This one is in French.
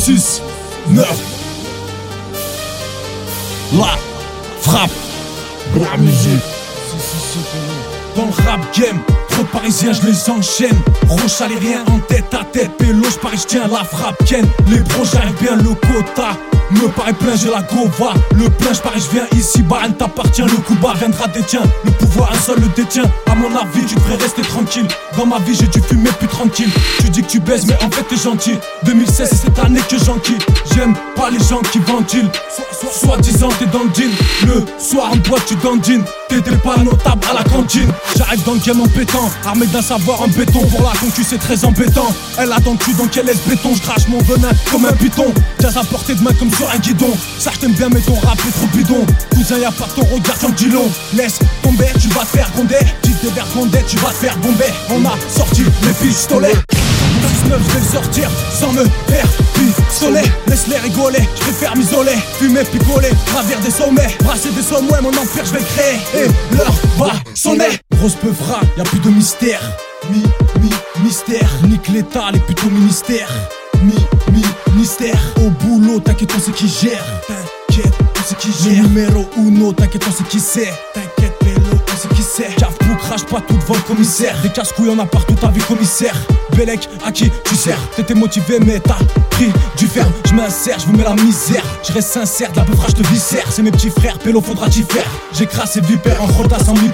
6, 9. La frappe. La musique. Dans le rap game, trop parisiens, je les enchaîne. Roche rien en tête à tête, pélo, je je tiens la frappe ken. Les pros, j'arrive bien le quota. Me paraît plein, j'ai la gova. Le plein, je parie, je viens ici, Baran t'appartient. Le coup des tiens. Le pouvoir, un seul le détient. À mon avis, tu devrais rester tranquille. Dans ma vie, j'ai dû fumer plus tranquille. Tu dis que tu baises, mais en fait, t'es gentil. 2016, c'est cette année que j'enquille. J'aime pas les gens qui ventilent. Soit disant, t'es dans le jean. Le soir en boîte, tu dandines. T'étais pas notable à la cantine. J'arrive dans le game en pétant. Armé d'un savoir en béton. Pour la concu, c'est très embêtant. Elle a dans le cul, donc elle laisse béton. Je crache mon venin comme un piton. Jazz à portée de main comme sur un guidon. Ça, je t'aime bien, mais ton rap est trop bidon. Cousin, y'a pas ton regard, j'en dis long. Laisse tomber, tu vas te faire gronder. Dis des verres tu vas faire bomber. On a sorti les pistolets. 19 je vais sortir sans me faire pistolet Laisse-les rigoler, je préfère m'isoler. Fumer, picoler, gravir des sommets. Brasser des sommets, mon empire je vais créer. Et l'heure va sonner. Grosse peuvra, y'a plus de mystère. Mi, mi, mystère. Nique l'état, les plutôt ministères. Mi, mi, mystère. Au boulot, t'inquiète, on sait qui gère. T'inquiète, on sait qui gère. Numéro uno, t'inquiète, on sait qui c'est. T'inquiète, pélo, on sait qui c'est. Crache pas tout devant le commissaire. Des casse-couilles, en a partout, ta vie commissaire. Bellec, à qui tu sers T'étais motivé, mais t'as pris du ferme. Je m'insère, je vous mets la misère. Je reste sincère, de la beufrage de viscère. C'est mes petits frères, pélo, faudra t'y faire. J'écrase ces vipères en rota sans mi